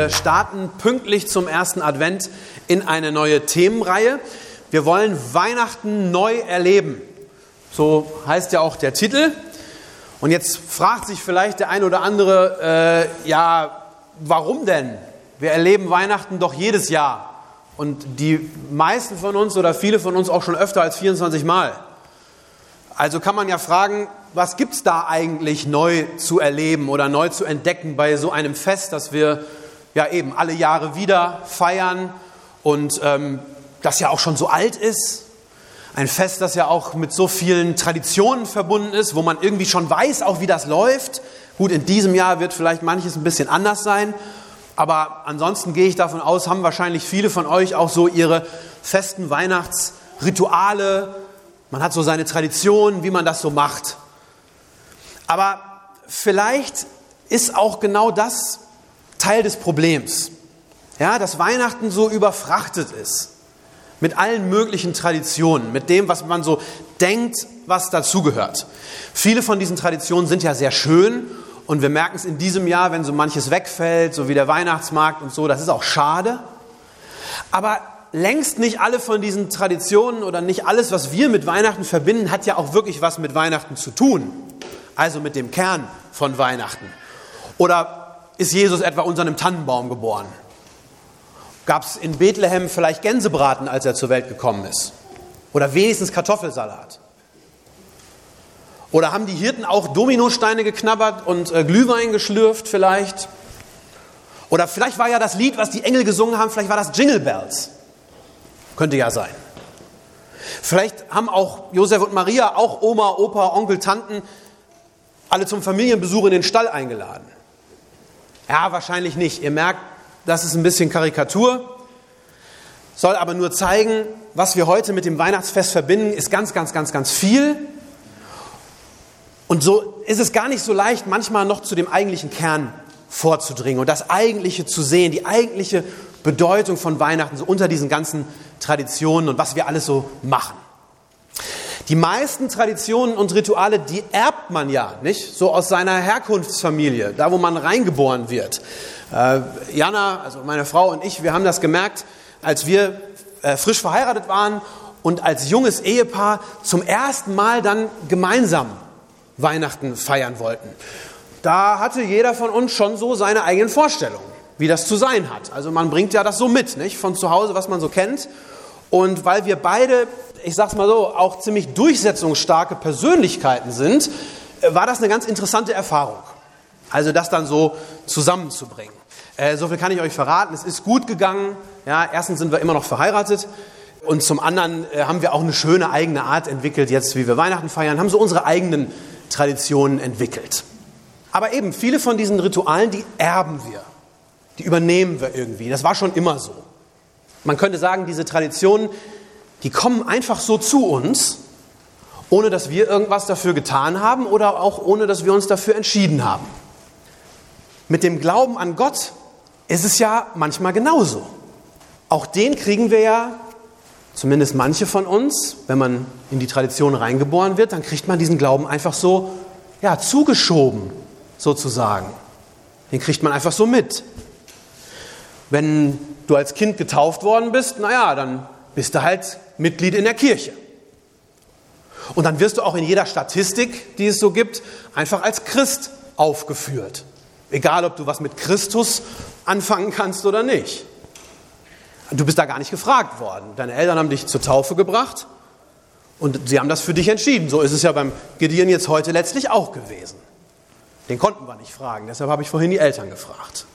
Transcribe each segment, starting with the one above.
Wir starten pünktlich zum ersten Advent in eine neue Themenreihe. Wir wollen Weihnachten neu erleben. So heißt ja auch der Titel. Und jetzt fragt sich vielleicht der ein oder andere, äh, ja, warum denn? Wir erleben Weihnachten doch jedes Jahr. Und die meisten von uns oder viele von uns auch schon öfter als 24 Mal. Also kann man ja fragen, was gibt es da eigentlich neu zu erleben oder neu zu entdecken bei so einem Fest, das wir ja eben alle Jahre wieder feiern und ähm, das ja auch schon so alt ist. Ein Fest, das ja auch mit so vielen Traditionen verbunden ist, wo man irgendwie schon weiß, auch wie das läuft. Gut, in diesem Jahr wird vielleicht manches ein bisschen anders sein, aber ansonsten gehe ich davon aus, haben wahrscheinlich viele von euch auch so ihre festen Weihnachtsrituale. Man hat so seine Traditionen, wie man das so macht. Aber vielleicht ist auch genau das Teil des Problems. Ja, dass Weihnachten so überfrachtet ist mit allen möglichen Traditionen, mit dem, was man so denkt, was dazugehört. Viele von diesen Traditionen sind ja sehr schön und wir merken es in diesem Jahr, wenn so manches wegfällt, so wie der Weihnachtsmarkt und so, das ist auch schade. Aber längst nicht alle von diesen Traditionen oder nicht alles, was wir mit Weihnachten verbinden, hat ja auch wirklich was mit Weihnachten zu tun. Also mit dem Kern von Weihnachten. Oder ist Jesus etwa unter einem Tannenbaum geboren? Gab es in Bethlehem vielleicht Gänsebraten, als er zur Welt gekommen ist? Oder wenigstens Kartoffelsalat? Oder haben die Hirten auch Dominosteine geknabbert und äh, Glühwein geschlürft vielleicht? Oder vielleicht war ja das Lied, was die Engel gesungen haben, vielleicht war das Jingle Bells. Könnte ja sein. Vielleicht haben auch Josef und Maria, auch Oma, Opa, Onkel, Tanten, alle zum Familienbesuch in den Stall eingeladen. Ja, wahrscheinlich nicht. Ihr merkt, das ist ein bisschen Karikatur, soll aber nur zeigen, was wir heute mit dem Weihnachtsfest verbinden, ist ganz, ganz, ganz, ganz viel. Und so ist es gar nicht so leicht, manchmal noch zu dem eigentlichen Kern vorzudringen und das Eigentliche zu sehen, die eigentliche Bedeutung von Weihnachten, so unter diesen ganzen Traditionen und was wir alles so machen. Die meisten Traditionen und Rituale, die erbt man ja, nicht? So aus seiner Herkunftsfamilie, da wo man reingeboren wird. Äh, Jana, also meine Frau und ich, wir haben das gemerkt, als wir äh, frisch verheiratet waren und als junges Ehepaar zum ersten Mal dann gemeinsam Weihnachten feiern wollten. Da hatte jeder von uns schon so seine eigenen Vorstellungen, wie das zu sein hat. Also man bringt ja das so mit, nicht? Von zu Hause, was man so kennt. Und weil wir beide ich sag's mal so, auch ziemlich durchsetzungsstarke Persönlichkeiten sind, äh, war das eine ganz interessante Erfahrung. Also das dann so zusammenzubringen. Äh, so viel kann ich euch verraten. Es ist gut gegangen. Ja, erstens sind wir immer noch verheiratet. Und zum anderen äh, haben wir auch eine schöne eigene Art entwickelt, jetzt wie wir Weihnachten feiern, haben so unsere eigenen Traditionen entwickelt. Aber eben, viele von diesen Ritualen, die erben wir. Die übernehmen wir irgendwie. Das war schon immer so. Man könnte sagen, diese Traditionen, die kommen einfach so zu uns, ohne dass wir irgendwas dafür getan haben oder auch ohne dass wir uns dafür entschieden haben. Mit dem Glauben an Gott ist es ja manchmal genauso. Auch den kriegen wir ja, zumindest manche von uns, wenn man in die Tradition reingeboren wird, dann kriegt man diesen Glauben einfach so ja, zugeschoben, sozusagen. Den kriegt man einfach so mit. Wenn du als Kind getauft worden bist, naja, dann bist du halt Mitglied in der Kirche. Und dann wirst du auch in jeder Statistik, die es so gibt, einfach als Christ aufgeführt. Egal, ob du was mit Christus anfangen kannst oder nicht. Du bist da gar nicht gefragt worden. Deine Eltern haben dich zur Taufe gebracht und sie haben das für dich entschieden. So ist es ja beim Gideon jetzt heute letztlich auch gewesen. Den konnten wir nicht fragen, deshalb habe ich vorhin die Eltern gefragt.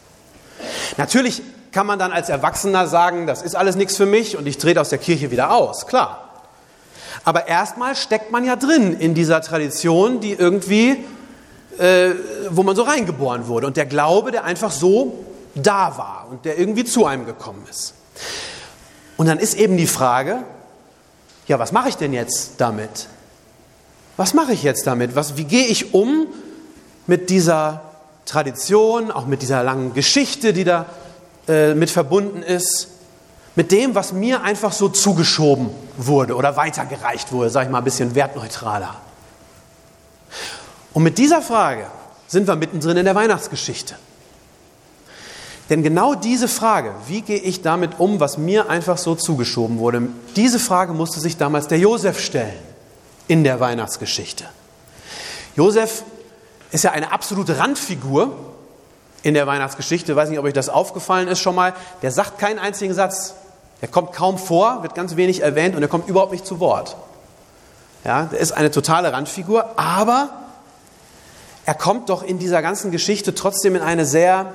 Natürlich kann man dann als Erwachsener sagen, das ist alles nichts für mich und ich trete aus der Kirche wieder aus, klar. Aber erstmal steckt man ja drin in dieser Tradition, die irgendwie, äh, wo man so reingeboren wurde. Und der Glaube, der einfach so da war und der irgendwie zu einem gekommen ist. Und dann ist eben die Frage, ja, was mache ich denn jetzt damit? Was mache ich jetzt damit? Was, wie gehe ich um mit dieser Tradition, auch mit dieser langen Geschichte, die da äh, mit verbunden ist, mit dem, was mir einfach so zugeschoben wurde oder weitergereicht wurde, sage ich mal ein bisschen wertneutraler. Und mit dieser Frage sind wir mittendrin in der Weihnachtsgeschichte. Denn genau diese Frage, wie gehe ich damit um, was mir einfach so zugeschoben wurde, diese Frage musste sich damals der Josef stellen in der Weihnachtsgeschichte. Josef ist ja eine absolute Randfigur in der Weihnachtsgeschichte. Ich weiß nicht, ob euch das aufgefallen ist schon mal. Der sagt keinen einzigen Satz. Der kommt kaum vor, wird ganz wenig erwähnt und er kommt überhaupt nicht zu Wort. Ja, der ist eine totale Randfigur, aber er kommt doch in dieser ganzen Geschichte trotzdem in eine sehr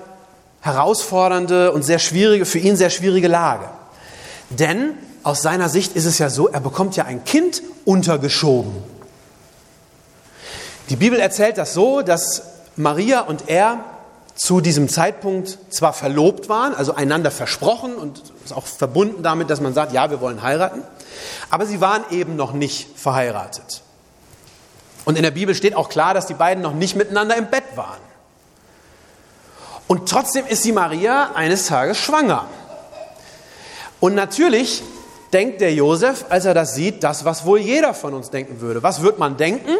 herausfordernde und sehr schwierige, für ihn sehr schwierige Lage. Denn aus seiner Sicht ist es ja so, er bekommt ja ein Kind untergeschoben. Die Bibel erzählt das so, dass Maria und er zu diesem Zeitpunkt zwar verlobt waren, also einander versprochen und ist auch verbunden damit, dass man sagt, ja, wir wollen heiraten, aber sie waren eben noch nicht verheiratet. Und in der Bibel steht auch klar, dass die beiden noch nicht miteinander im Bett waren. Und trotzdem ist die Maria eines Tages schwanger. Und natürlich denkt der Josef, als er das sieht, das, was wohl jeder von uns denken würde. Was wird man denken?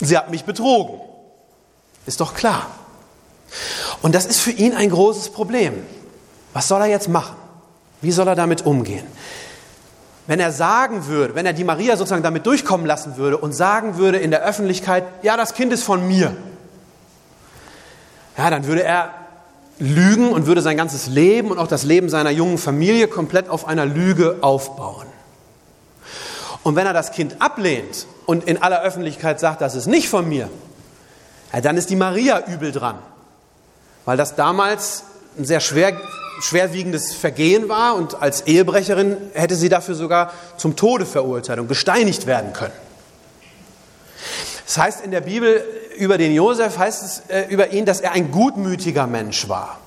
Sie hat mich betrogen. Ist doch klar. Und das ist für ihn ein großes Problem. Was soll er jetzt machen? Wie soll er damit umgehen? Wenn er sagen würde, wenn er die Maria sozusagen damit durchkommen lassen würde und sagen würde in der Öffentlichkeit, ja, das Kind ist von mir, ja, dann würde er lügen und würde sein ganzes Leben und auch das Leben seiner jungen Familie komplett auf einer Lüge aufbauen. Und wenn er das Kind ablehnt und in aller Öffentlichkeit sagt, das ist nicht von mir, ja, dann ist die Maria übel dran. Weil das damals ein sehr schwer, schwerwiegendes Vergehen war und als Ehebrecherin hätte sie dafür sogar zum Tode verurteilt und gesteinigt werden können. Das heißt in der Bibel über den Josef, heißt es äh, über ihn, dass er ein gutmütiger Mensch war.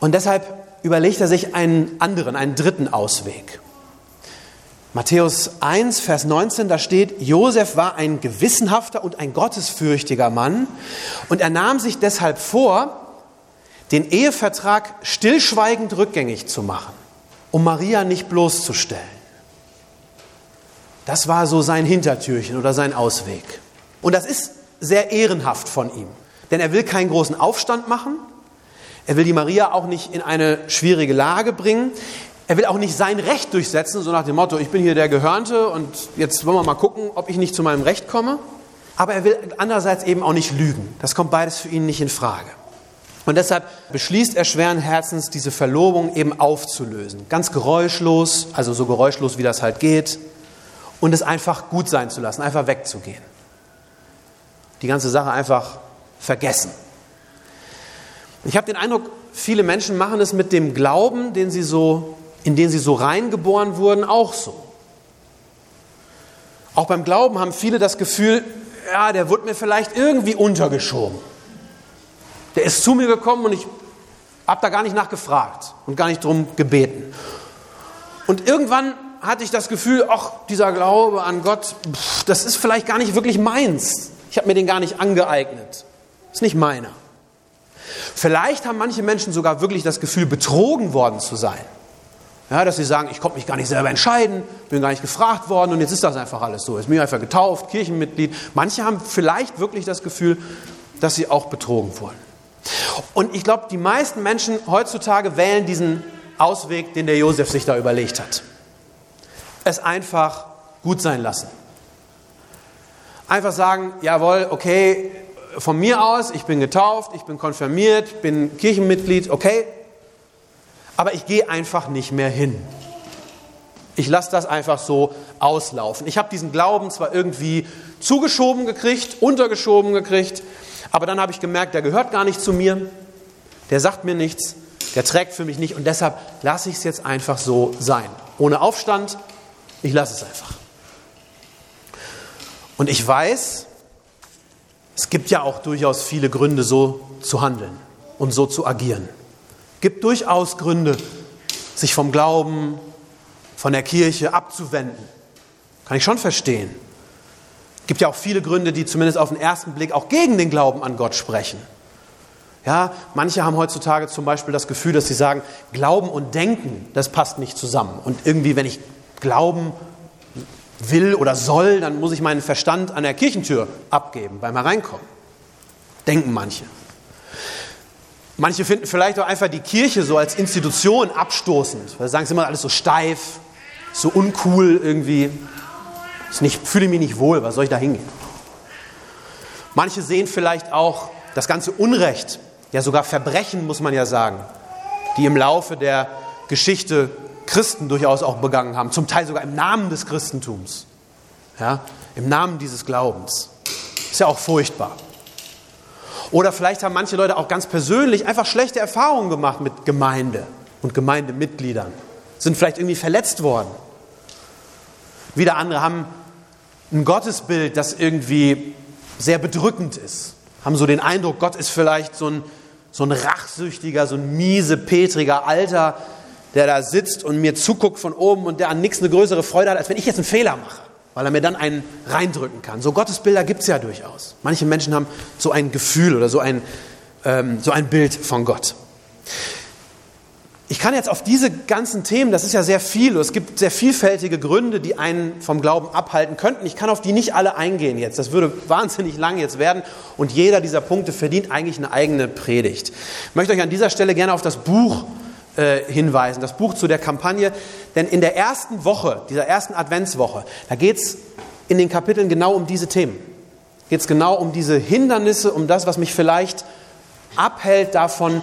Und deshalb überlegt er sich einen anderen, einen dritten Ausweg. Matthäus 1, Vers 19, da steht, Josef war ein gewissenhafter und ein gottesfürchtiger Mann und er nahm sich deshalb vor, den Ehevertrag stillschweigend rückgängig zu machen, um Maria nicht bloßzustellen. Das war so sein Hintertürchen oder sein Ausweg. Und das ist sehr ehrenhaft von ihm, denn er will keinen großen Aufstand machen, er will die Maria auch nicht in eine schwierige Lage bringen. Er will auch nicht sein Recht durchsetzen, so nach dem Motto, ich bin hier der Gehörnte und jetzt wollen wir mal gucken, ob ich nicht zu meinem Recht komme. Aber er will andererseits eben auch nicht lügen. Das kommt beides für ihn nicht in Frage. Und deshalb beschließt er schweren Herzens, diese Verlobung eben aufzulösen. Ganz geräuschlos, also so geräuschlos, wie das halt geht. Und es einfach gut sein zu lassen, einfach wegzugehen. Die ganze Sache einfach vergessen. Ich habe den Eindruck, viele Menschen machen es mit dem Glauben, den sie so in den sie so reingeboren wurden, auch so. Auch beim Glauben haben viele das Gefühl, ja, der wurde mir vielleicht irgendwie untergeschoben. Der ist zu mir gekommen und ich habe da gar nicht nachgefragt und gar nicht drum gebeten. Und irgendwann hatte ich das Gefühl, ach, dieser Glaube an Gott, pff, das ist vielleicht gar nicht wirklich meins. Ich habe mir den gar nicht angeeignet. Ist nicht meiner. Vielleicht haben manche Menschen sogar wirklich das Gefühl, betrogen worden zu sein. Ja, dass sie sagen, ich konnte mich gar nicht selber entscheiden, bin gar nicht gefragt worden und jetzt ist das einfach alles so. Jetzt bin ich einfach getauft, Kirchenmitglied. Manche haben vielleicht wirklich das Gefühl, dass sie auch betrogen wurden. Und ich glaube, die meisten Menschen heutzutage wählen diesen Ausweg, den der Josef sich da überlegt hat. Es einfach gut sein lassen. Einfach sagen, jawohl, okay, von mir aus, ich bin getauft, ich bin konfirmiert, bin Kirchenmitglied, okay, aber ich gehe einfach nicht mehr hin. Ich lasse das einfach so auslaufen. Ich habe diesen Glauben zwar irgendwie zugeschoben gekriegt, untergeschoben gekriegt, aber dann habe ich gemerkt, der gehört gar nicht zu mir, der sagt mir nichts, der trägt für mich nicht und deshalb lasse ich es jetzt einfach so sein. Ohne Aufstand, ich lasse es einfach. Und ich weiß, Es gibt ja auch durchaus viele Gründe, so zu handeln und so zu agieren. Es gibt durchaus Gründe, sich vom Glauben, von der Kirche abzuwenden. Kann ich schon verstehen. Es gibt ja auch viele Gründe, die zumindest auf den ersten Blick auch gegen den Glauben an Gott sprechen. Ja, manche haben heutzutage zum Beispiel das Gefühl, dass sie sagen, Glauben und Denken, das passt nicht zusammen. Und irgendwie, wenn ich glauben will oder soll, dann muss ich meinen Verstand an der Kirchentür abgeben beim Hereinkommen. Denken manche. Manche finden vielleicht auch einfach die Kirche so als Institution abstoßend, weil sie sagen, es ist immer alles so steif, so uncool irgendwie. Nicht, fühle mich nicht wohl, was soll ich da hingehen? Manche sehen vielleicht auch das ganze Unrecht, ja sogar Verbrechen, muss man ja sagen, die im Laufe der Geschichte Christen durchaus auch begangen haben, zum Teil sogar im Namen des Christentums, ja, im Namen dieses Glaubens. Ist ja auch furchtbar. Oder vielleicht haben manche Leute auch ganz persönlich einfach schlechte Erfahrungen gemacht mit Gemeinde und Gemeindemitgliedern, sind vielleicht irgendwie verletzt worden. Wieder andere haben ein Gottesbild, das irgendwie sehr bedrückend ist, haben so den Eindruck, Gott ist vielleicht so ein, so ein rachsüchtiger, so ein miese, petriger Alter, der da sitzt und mir zuguckt von oben und der an nichts eine größere Freude hat, als wenn ich jetzt einen Fehler mache, weil er mir dann einen reindrücken kann. So Gottesbilder gibt es ja durchaus. Manche Menschen haben so ein Gefühl oder so ein, ähm, so ein Bild von Gott. Ich kann jetzt auf diese ganzen Themen, das ist ja sehr viel, es gibt sehr vielfältige Gründe, die einen vom Glauben abhalten könnten. Ich kann auf die nicht alle eingehen jetzt. Das würde wahnsinnig lang jetzt werden und jeder dieser Punkte verdient eigentlich eine eigene Predigt. Ich möchte euch an dieser Stelle gerne auf das Buch äh, hinweisen, das Buch zu der Kampagne. Denn in der ersten Woche, dieser ersten Adventswoche, da geht es in den Kapiteln genau um diese Themen. Geht es genau um diese Hindernisse, um das, was mich vielleicht abhält davon,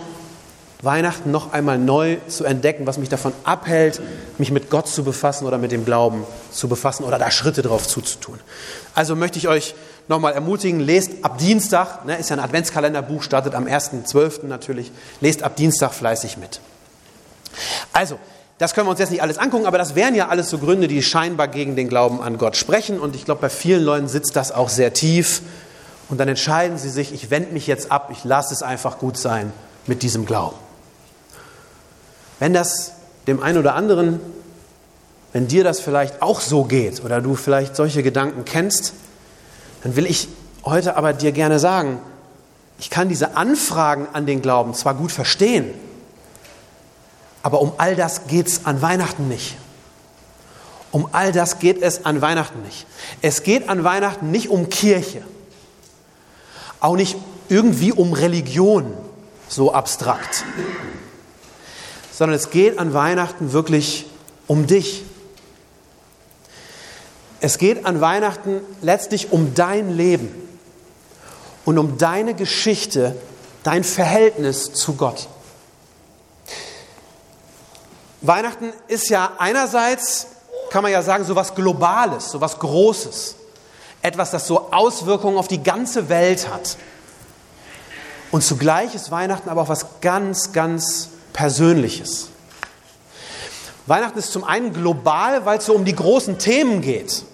Weihnachten noch einmal neu zu entdecken, was mich davon abhält, mich mit Gott zu befassen oder mit dem Glauben zu befassen oder da Schritte drauf zuzutun. Also möchte ich euch nochmal ermutigen, lest ab Dienstag, ne, ist ja ein Adventskalenderbuch, startet am 1.12. natürlich, lest ab Dienstag fleißig mit. Also, das können wir uns jetzt nicht alles angucken, aber das wären ja alles so Gründe, die scheinbar gegen den Glauben an Gott sprechen. Und ich glaube, bei vielen Leuten sitzt das auch sehr tief. Und dann entscheiden sie sich, ich wende mich jetzt ab, ich lasse es einfach gut sein mit diesem Glauben. Wenn das dem einen oder anderen, wenn dir das vielleicht auch so geht oder du vielleicht solche Gedanken kennst, dann will ich heute aber dir gerne sagen, ich kann diese Anfragen an den Glauben zwar gut verstehen, aber um all das geht es an Weihnachten nicht. Um all das geht es an Weihnachten nicht. Es geht an Weihnachten nicht um Kirche, auch nicht irgendwie um Religion, so abstrakt, sondern es geht an Weihnachten wirklich um dich. Es geht an Weihnachten letztlich um dein Leben und um deine Geschichte, dein Verhältnis zu Gott. Weihnachten ist ja einerseits, kann man ja sagen, so was Globales, so was Großes. Etwas, das so Auswirkungen auf die ganze Welt hat. Und zugleich ist Weihnachten aber auch was ganz, ganz Persönliches. Weihnachten ist zum einen global, weil es so um die großen Themen geht.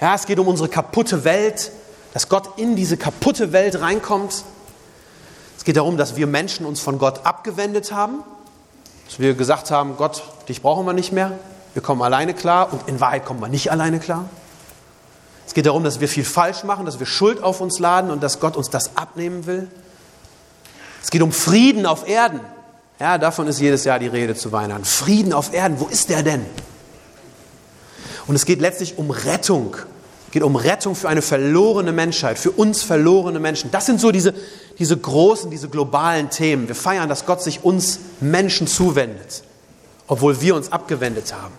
Ja, es geht um unsere kaputte Welt, dass Gott in diese kaputte Welt reinkommt. Es geht darum, dass wir Menschen uns von Gott abgewendet haben dass wir gesagt haben, Gott, dich brauchen wir nicht mehr, wir kommen alleine klar und in Wahrheit kommen wir nicht alleine klar. Es geht darum, dass wir viel falsch machen, dass wir Schuld auf uns laden und dass Gott uns das abnehmen will. Es geht um Frieden auf Erden. Ja, davon ist jedes Jahr die Rede zu Weihnachten. Frieden auf Erden, wo ist der denn? Und es geht letztlich um Rettung. Geht um Rettung für eine verlorene Menschheit, für uns verlorene Menschen. Das sind so diese, diese großen, diese globalen Themen. Wir feiern, dass Gott sich uns Menschen zuwendet, obwohl wir uns abgewendet haben.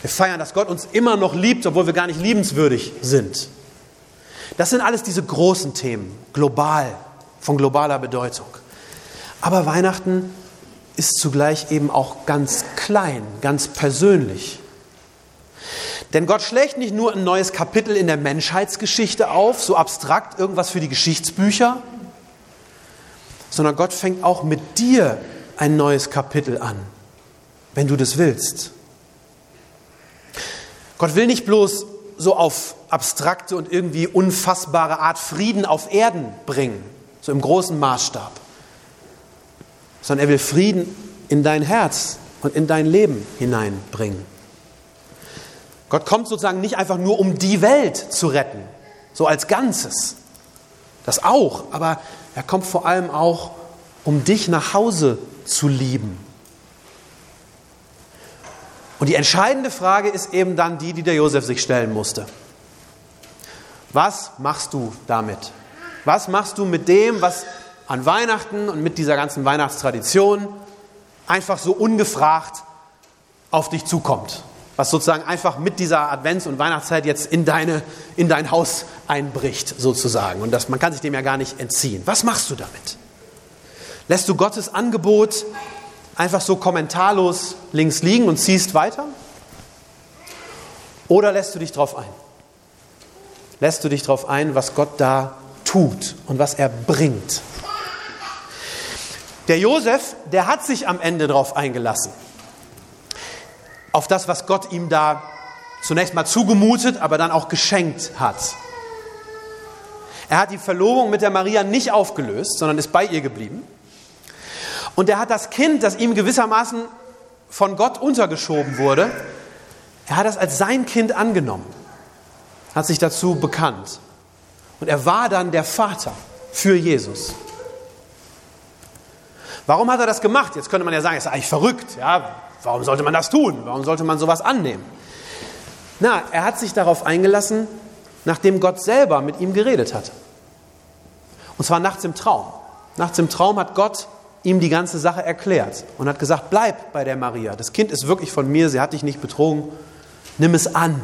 Wir feiern, dass Gott uns immer noch liebt, obwohl wir gar nicht liebenswürdig sind. Das sind alles diese großen Themen, global, von globaler Bedeutung. Aber Weihnachten ist zugleich eben auch ganz klein, ganz persönlich. Denn Gott schlägt nicht nur ein neues Kapitel in der Menschheitsgeschichte auf, so abstrakt irgendwas für die Geschichtsbücher, sondern Gott fängt auch mit dir ein neues Kapitel an, wenn du das willst. Gott will nicht bloß so auf abstrakte und irgendwie unfassbare Art Frieden auf Erden bringen, so im großen Maßstab, sondern er will Frieden in dein Herz und in dein Leben hineinbringen. Gott kommt sozusagen nicht einfach nur, um die Welt zu retten, so als Ganzes. Das auch, aber er kommt vor allem auch, um dich nach Hause zu lieben. Und die entscheidende Frage ist eben dann die, die der Josef sich stellen musste. Was machst du damit? Was machst du mit dem, was an Weihnachten und mit dieser ganzen Weihnachtstradition einfach so ungefragt auf dich zukommt? Was sozusagen einfach mit dieser Advents- und Weihnachtszeit jetzt in, deine, in dein Haus einbricht, sozusagen. Und das, man kann sich dem ja gar nicht entziehen. Was machst du damit? Lässt du Gottes Angebot einfach so kommentarlos links liegen und ziehst weiter? Oder lässt du dich darauf ein? Lässt du dich darauf ein, was Gott da tut und was er bringt? Der Josef, der hat sich am Ende darauf eingelassen. Auf das, was Gott ihm da zunächst mal zugemutet, aber dann auch geschenkt hat. Er hat die Verlobung mit der Maria nicht aufgelöst, sondern ist bei ihr geblieben. Und er hat das Kind, das ihm gewissermaßen von Gott untergeschoben wurde, er hat das als sein Kind angenommen, hat sich dazu bekannt. Und er war dann der Vater für Jesus. Warum hat er das gemacht? Jetzt könnte man ja sagen, ist eigentlich verrückt. Ja, warum sollte man das tun? Warum sollte man sowas annehmen? Na, er hat sich darauf eingelassen, nachdem Gott selber mit ihm geredet hat. Und zwar nachts im Traum. Nachts im Traum hat Gott ihm die ganze Sache erklärt und hat gesagt, bleib bei der Maria. Das Kind ist wirklich von mir, sie hat dich nicht betrogen. Nimm es an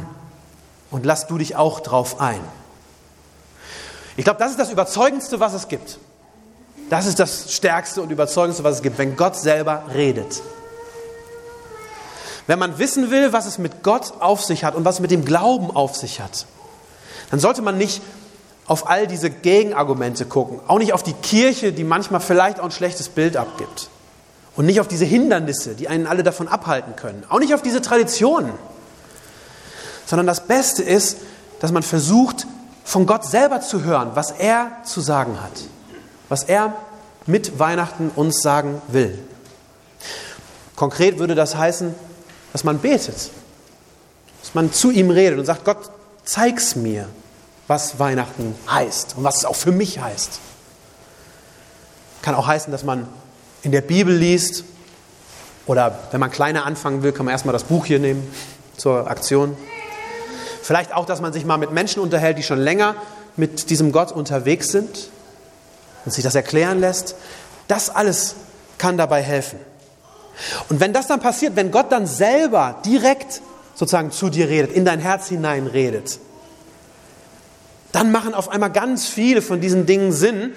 und lass du dich auch drauf ein. Ich glaube, das ist das Überzeugendste, was es gibt. Das ist das Stärkste und Überzeugendste, was es gibt, wenn Gott selber redet. Wenn man wissen will, was es mit Gott auf sich hat und was mit dem Glauben auf sich hat, dann sollte man nicht auf all diese Gegenargumente gucken, auch nicht auf die Kirche, die manchmal vielleicht auch ein schlechtes Bild abgibt. Und nicht auf diese Hindernisse, die einen alle davon abhalten können. Auch nicht auf diese Traditionen. Sondern das Beste ist, dass man versucht, von Gott selber zu hören, was er zu sagen hat. Was er mit Weihnachten uns sagen will. Konkret würde das heißen, dass man betet. Dass man zu ihm redet und sagt, Gott, zeig's mir was Weihnachten heißt und was es auch für mich heißt. Kann auch heißen, dass man in der Bibel liest oder wenn man kleiner anfangen will, kann man erstmal das Buch hier nehmen zur Aktion. Vielleicht auch, dass man sich mal mit Menschen unterhält, die schon länger mit diesem Gott unterwegs sind und sich das erklären lässt. Das alles kann dabei helfen. Und wenn das dann passiert, wenn Gott dann selber direkt sozusagen zu dir redet, in dein Herz hinein redet, dann machen auf einmal ganz viele von diesen Dingen Sinn,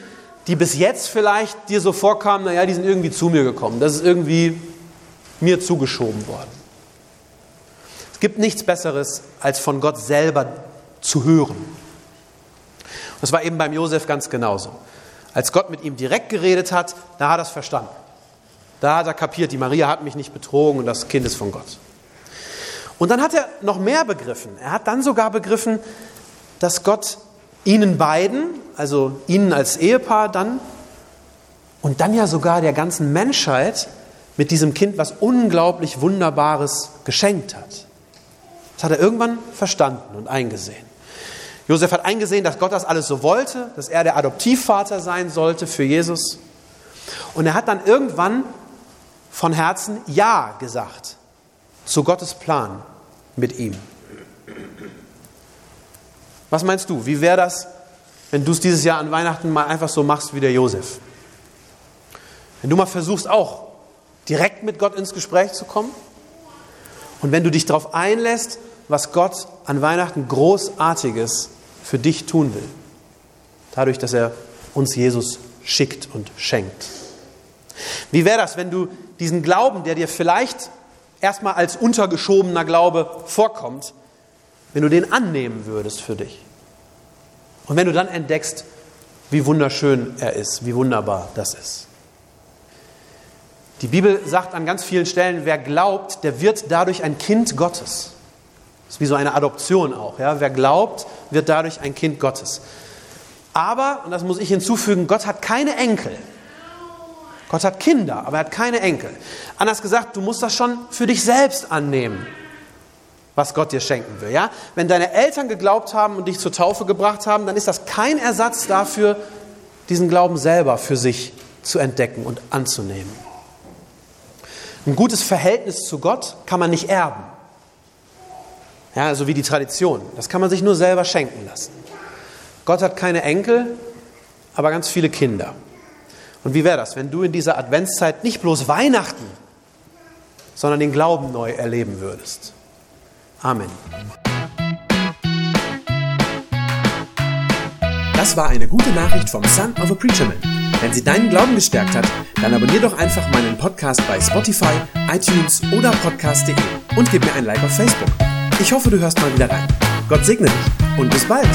die bis jetzt vielleicht dir so vorkamen, naja, die sind irgendwie zu mir gekommen. Das ist irgendwie mir zugeschoben worden. Es gibt nichts Besseres, als von Gott selber zu hören. Das war eben beim Josef ganz genauso. Als Gott mit ihm direkt geredet hat, da hat er es verstanden. Da hat er kapiert, die Maria hat mich nicht betrogen und das Kind ist von Gott. Und dann hat er noch mehr begriffen. Er hat dann sogar begriffen, dass Gott ihnen beiden, also ihnen als Ehepaar dann und dann ja sogar der ganzen Menschheit mit diesem Kind was unglaublich Wunderbares geschenkt hat. Das hat er irgendwann verstanden und eingesehen. Josef hat eingesehen, dass Gott das alles so wollte, dass er der Adoptivvater sein sollte für Jesus. Und er hat dann irgendwann von Herzen Ja gesagt zu Gottes Plan mit ihm. Was meinst du? Wie wäre das, wenn du es dieses Jahr an Weihnachten mal einfach so machst wie der Josef? Wenn du mal versuchst auch direkt mit Gott ins Gespräch zu kommen und wenn du dich darauf einlässt, was Gott an Weihnachten Großartiges für dich tun will, dadurch, dass er uns Jesus schickt und schenkt. Wie wäre das, wenn du diesen Glauben, der dir vielleicht erstmal als untergeschobener Glaube vorkommt, wenn du den annehmen würdest für dich. Und wenn du dann entdeckst, wie wunderschön er ist, wie wunderbar das ist. Die Bibel sagt an ganz vielen Stellen, wer glaubt, der wird dadurch ein Kind Gottes. Das ist wie so eine Adoption auch. Ja? Wer glaubt, wird dadurch ein Kind Gottes. Aber, und das muss ich hinzufügen, Gott hat keine Enkel. Gott hat Kinder, aber er hat keine Enkel. Anders gesagt, du musst das schon für dich selbst annehmen, was Gott dir schenken will. Ja? Wenn deine Eltern geglaubt haben und dich zur Taufe gebracht haben, dann ist das kein Ersatz dafür, diesen Glauben selber für sich zu entdecken und anzunehmen. Ein gutes Verhältnis zu Gott kann man nicht erben. Ja, so wie die Tradition. Das kann man sich nur selber schenken lassen. Gott hat keine Enkel, aber ganz viele Kinder. Und wie wäre das, wenn du in dieser Adventszeit nicht bloß Weihnachten, sondern den Glauben neu erleben würdest? Amen. Das war eine gute Nachricht vom Son of a Preacher Man. Wenn sie deinen Glauben gestärkt hat, dann abonnier doch einfach meinen Podcast bei Spotify, iTunes oder podcast.de und gib mir ein Like auf Facebook. Ich hoffe, du hörst mal wieder rein. Gott segne dich und bis bald.